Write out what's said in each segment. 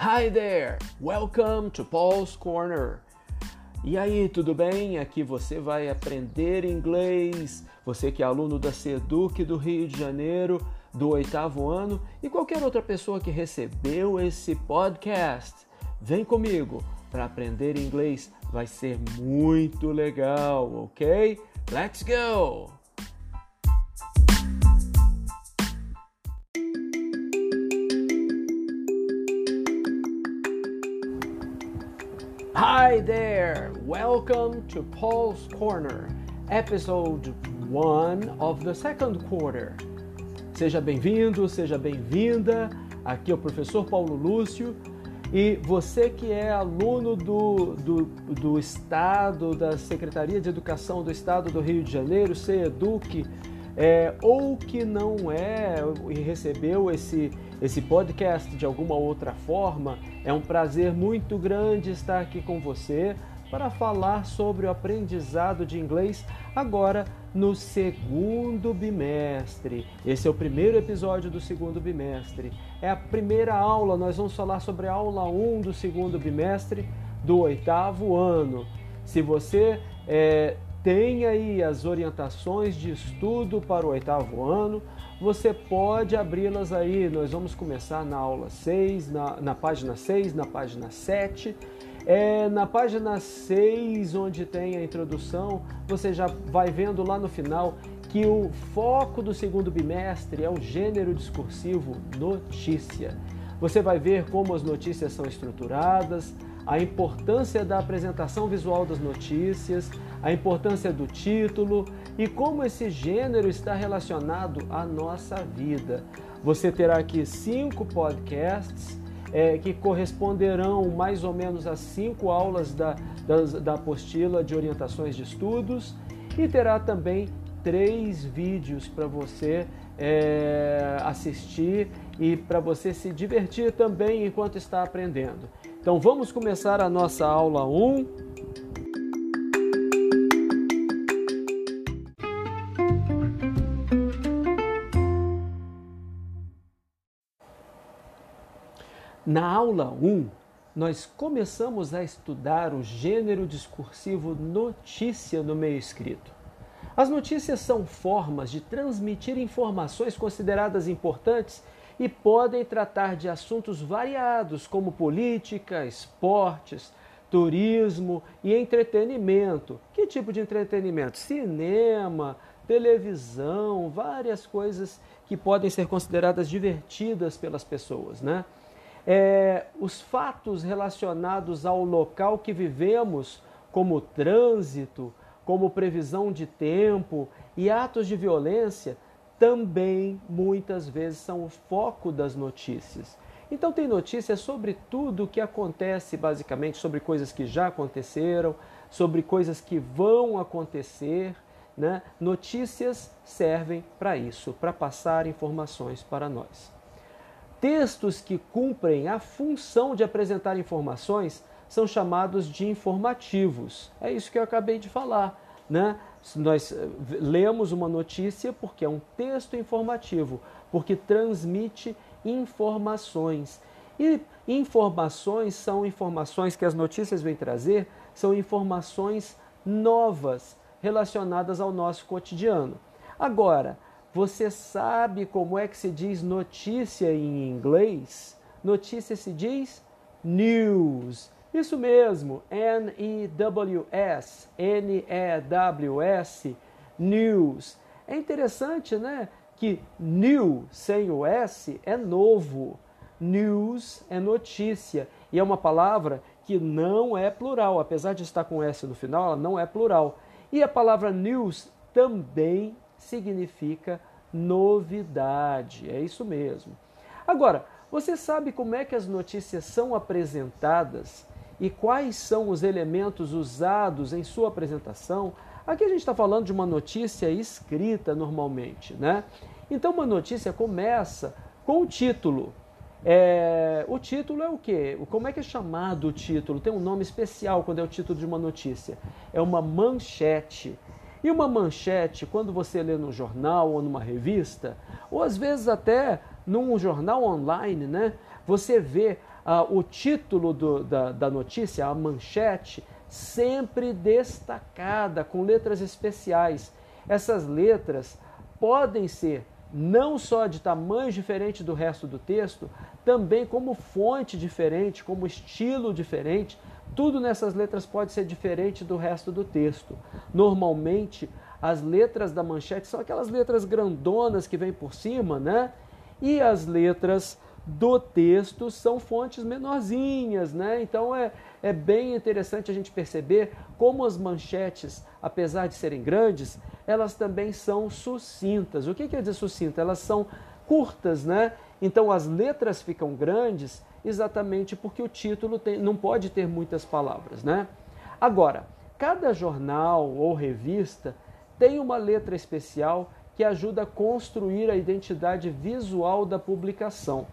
Hi there! Welcome to Paul's Corner. E aí, tudo bem? Aqui você vai aprender inglês. Você que é aluno da Seduc do Rio de Janeiro, do oitavo ano, e qualquer outra pessoa que recebeu esse podcast, vem comigo para aprender inglês. Vai ser muito legal, ok? Let's go! Hi there! Welcome to Paul's Corner, episode 1 of the second quarter. Seja bem-vindo, seja bem-vinda. Aqui é o professor Paulo Lúcio e você que é aluno do, do, do Estado, da Secretaria de Educação do Estado do Rio de Janeiro, CEDUC, é, ou que não é e recebeu esse, esse podcast de alguma outra forma, é um prazer muito grande estar aqui com você para falar sobre o aprendizado de inglês agora no segundo bimestre. Esse é o primeiro episódio do segundo bimestre. É a primeira aula, nós vamos falar sobre a aula 1 do segundo bimestre do oitavo ano. Se você é, tem aí as orientações de estudo para o oitavo ano. Você pode abri-las aí. Nós vamos começar na aula 6, na, na página 6, na página 7. É, na página 6, onde tem a introdução, você já vai vendo lá no final que o foco do segundo bimestre é o gênero discursivo notícia. Você vai ver como as notícias são estruturadas, a importância da apresentação visual das notícias, a importância do título e como esse gênero está relacionado à nossa vida. Você terá aqui cinco podcasts é, que corresponderão mais ou menos a cinco aulas da, da, da apostila de orientações de estudos e terá também três vídeos para você é, assistir e para você se divertir também enquanto está aprendendo. Então vamos começar a nossa aula 1. Na aula 1, nós começamos a estudar o gênero discursivo notícia no meio escrito. As notícias são formas de transmitir informações consideradas importantes e podem tratar de assuntos variados como política, esportes, turismo e entretenimento. Que tipo de entretenimento? Cinema, televisão, várias coisas que podem ser consideradas divertidas pelas pessoas, né? É, os fatos relacionados ao local que vivemos, como trânsito, como previsão de tempo e atos de violência, também muitas vezes são o foco das notícias. Então tem notícias sobre tudo o que acontece, basicamente, sobre coisas que já aconteceram, sobre coisas que vão acontecer. Né? Notícias servem para isso, para passar informações para nós. Textos que cumprem a função de apresentar informações são chamados de informativos. É isso que eu acabei de falar. Né? Nós eh, lemos uma notícia porque é um texto informativo, porque transmite informações. E informações são informações que as notícias vêm trazer, são informações novas relacionadas ao nosso cotidiano. Agora, você sabe como é que se diz notícia em inglês? Notícia se diz news. Isso mesmo, N-E-W-S, N-E-W-S, news. É interessante, né? Que new sem o S é novo. News é notícia e é uma palavra que não é plural, apesar de estar com S no final, ela não é plural. E a palavra news também significa novidade, é isso mesmo. Agora, você sabe como é que as notícias são apresentadas e quais são os elementos usados em sua apresentação. Aqui a gente está falando de uma notícia escrita normalmente, né? Então uma notícia começa com o título. É, o título é o quê? Como é que é chamado o título? Tem um nome especial quando é o título de uma notícia. É uma manchete. E uma manchete, quando você lê no jornal ou numa revista, ou às vezes até num jornal online, né? Você vê ah, o título do, da, da notícia, a manchete, sempre destacada, com letras especiais. Essas letras podem ser não só de tamanho diferente do resto do texto, também como fonte diferente, como estilo diferente. Tudo nessas letras pode ser diferente do resto do texto. Normalmente, as letras da manchete são aquelas letras grandonas que vêm por cima, né? E as letras do texto são fontes menorzinhas, né? Então é, é bem interessante a gente perceber como as manchetes, apesar de serem grandes, elas também são sucintas. O que quer dizer sucinta? Elas são curtas, né? Então as letras ficam grandes exatamente porque o título tem, não pode ter muitas palavras, né? Agora, cada jornal ou revista tem uma letra especial que ajuda a construir a identidade visual da publicação.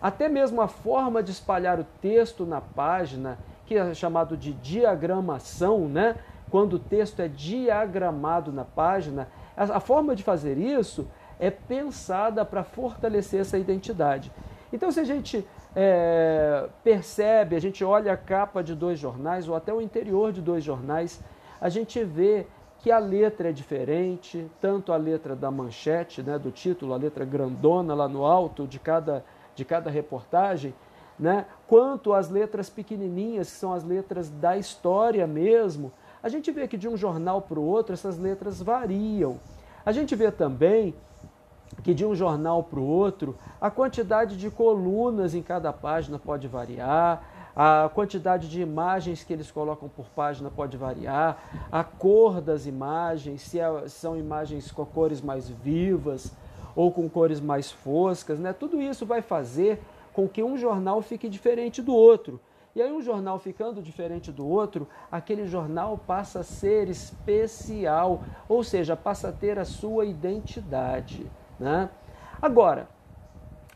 Até mesmo a forma de espalhar o texto na página, que é chamado de diagramação, né? Quando o texto é diagramado na página, a forma de fazer isso é pensada para fortalecer essa identidade. Então, se a gente é, percebe, a gente olha a capa de dois jornais ou até o interior de dois jornais, a gente vê que a letra é diferente, tanto a letra da manchete, né, do título, a letra grandona lá no alto de cada, de cada reportagem, né, quanto as letras pequenininhas, que são as letras da história mesmo. A gente vê que de um jornal para o outro essas letras variam. A gente vê também que de um jornal para o outro a quantidade de colunas em cada página pode variar, a quantidade de imagens que eles colocam por página pode variar, a cor das imagens, se, é, são imagens com cores mais vivas ou com cores mais foscas, né? Tudo isso vai fazer com que um jornal fique diferente do outro. E aí, um jornal ficando diferente do outro, aquele jornal passa a ser especial, ou seja, passa a ter a sua identidade. Né? Agora,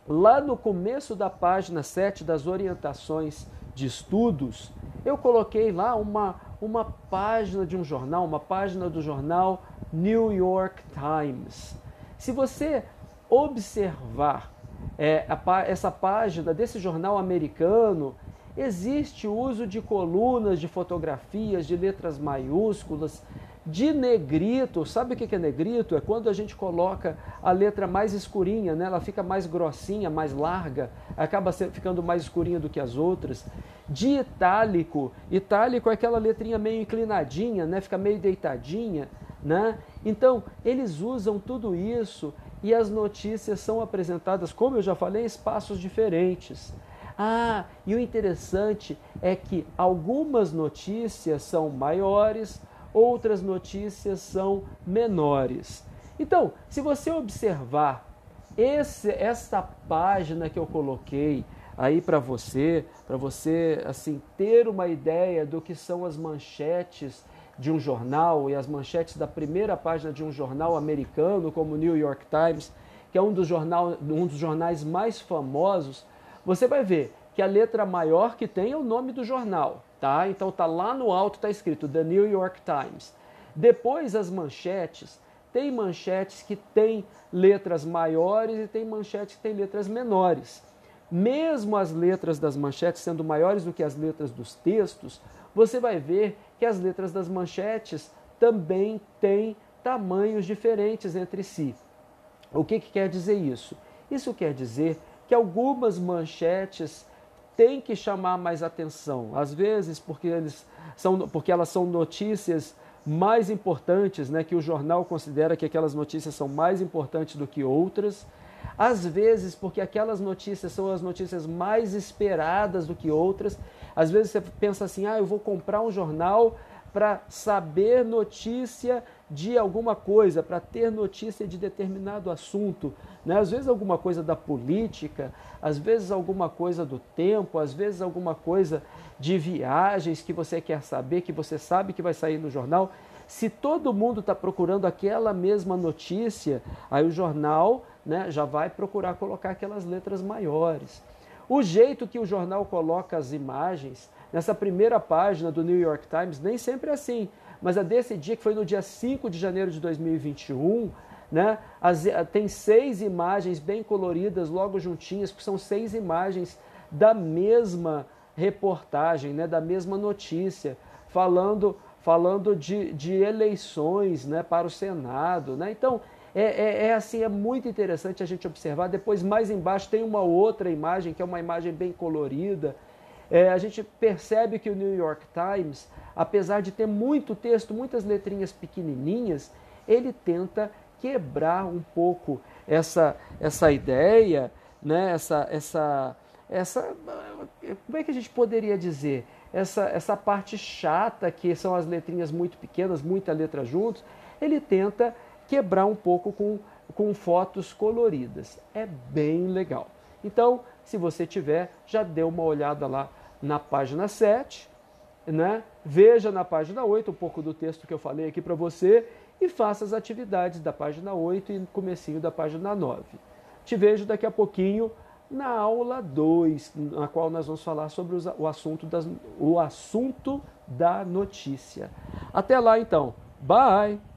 lá no começo da página 7 das orientações de estudos, eu coloquei lá uma, uma página de um jornal, uma página do jornal New York Times. Se você observar é, a, essa página desse jornal americano, existe o uso de colunas, de fotografias, de letras maiúsculas, de negrito. Sabe o que é negrito? É quando a gente coloca a letra mais escurinha, né? ela fica mais grossinha, mais larga, acaba ficando mais escurinha do que as outras. De itálico. Itálico é aquela letrinha meio inclinadinha, né? fica meio deitadinha. Né? Então, eles usam tudo isso e as notícias são apresentadas, como eu já falei, em espaços diferentes. Ah, e o interessante é que algumas notícias são maiores, outras notícias são menores. Então, se você observar esse, essa página que eu coloquei aí para você, para você assim ter uma ideia do que são as manchetes de um jornal e as manchetes da primeira página de um jornal americano como o New York Times, que é um dos, jornal, um dos jornais mais famosos, você vai ver que a letra maior que tem é o nome do jornal tá? Então tá lá no alto tá escrito The New York Times. Depois as manchetes, tem manchetes que tem letras maiores e tem manchetes que tem letras menores. Mesmo as letras das manchetes sendo maiores do que as letras dos textos, você vai ver que as letras das manchetes também têm tamanhos diferentes entre si. O que, que quer dizer isso? Isso quer dizer que algumas manchetes tem que chamar mais atenção. Às vezes, porque, eles são, porque elas são notícias mais importantes, né, que o jornal considera que aquelas notícias são mais importantes do que outras. Às vezes, porque aquelas notícias são as notícias mais esperadas do que outras. Às vezes você pensa assim: ah, eu vou comprar um jornal para saber notícia de alguma coisa, para ter notícia de determinado assunto. Né? Às vezes alguma coisa da política, às vezes alguma coisa do tempo, às vezes alguma coisa de viagens que você quer saber, que você sabe que vai sair no jornal. Se todo mundo está procurando aquela mesma notícia, aí o jornal né, já vai procurar colocar aquelas letras maiores. O jeito que o jornal coloca as imagens, nessa primeira página do New York Times, nem sempre é assim mas a desse dia, que foi no dia 5 de janeiro de 2021, né, as, tem seis imagens bem coloridas logo juntinhas, que são seis imagens da mesma reportagem, né, da mesma notícia, falando, falando de, de eleições né, para o Senado. Né? Então, é, é, é, assim, é muito interessante a gente observar. Depois, mais embaixo, tem uma outra imagem, que é uma imagem bem colorida. É, a gente percebe que o New York Times, apesar de ter muito texto, muitas letrinhas pequenininhas, ele tenta quebrar um pouco essa, essa ideia, né? essa, essa, essa. Como é que a gente poderia dizer? Essa, essa parte chata, que são as letrinhas muito pequenas, muita letra juntos, ele tenta quebrar um pouco com, com fotos coloridas. É bem legal. Então, se você tiver, já dê uma olhada lá na página 7, né? veja na página 8 um pouco do texto que eu falei aqui para você e faça as atividades da página 8 e comecinho da página 9. Te vejo daqui a pouquinho na aula 2, na qual nós vamos falar sobre o assunto, das, o assunto da notícia. Até lá então. Bye!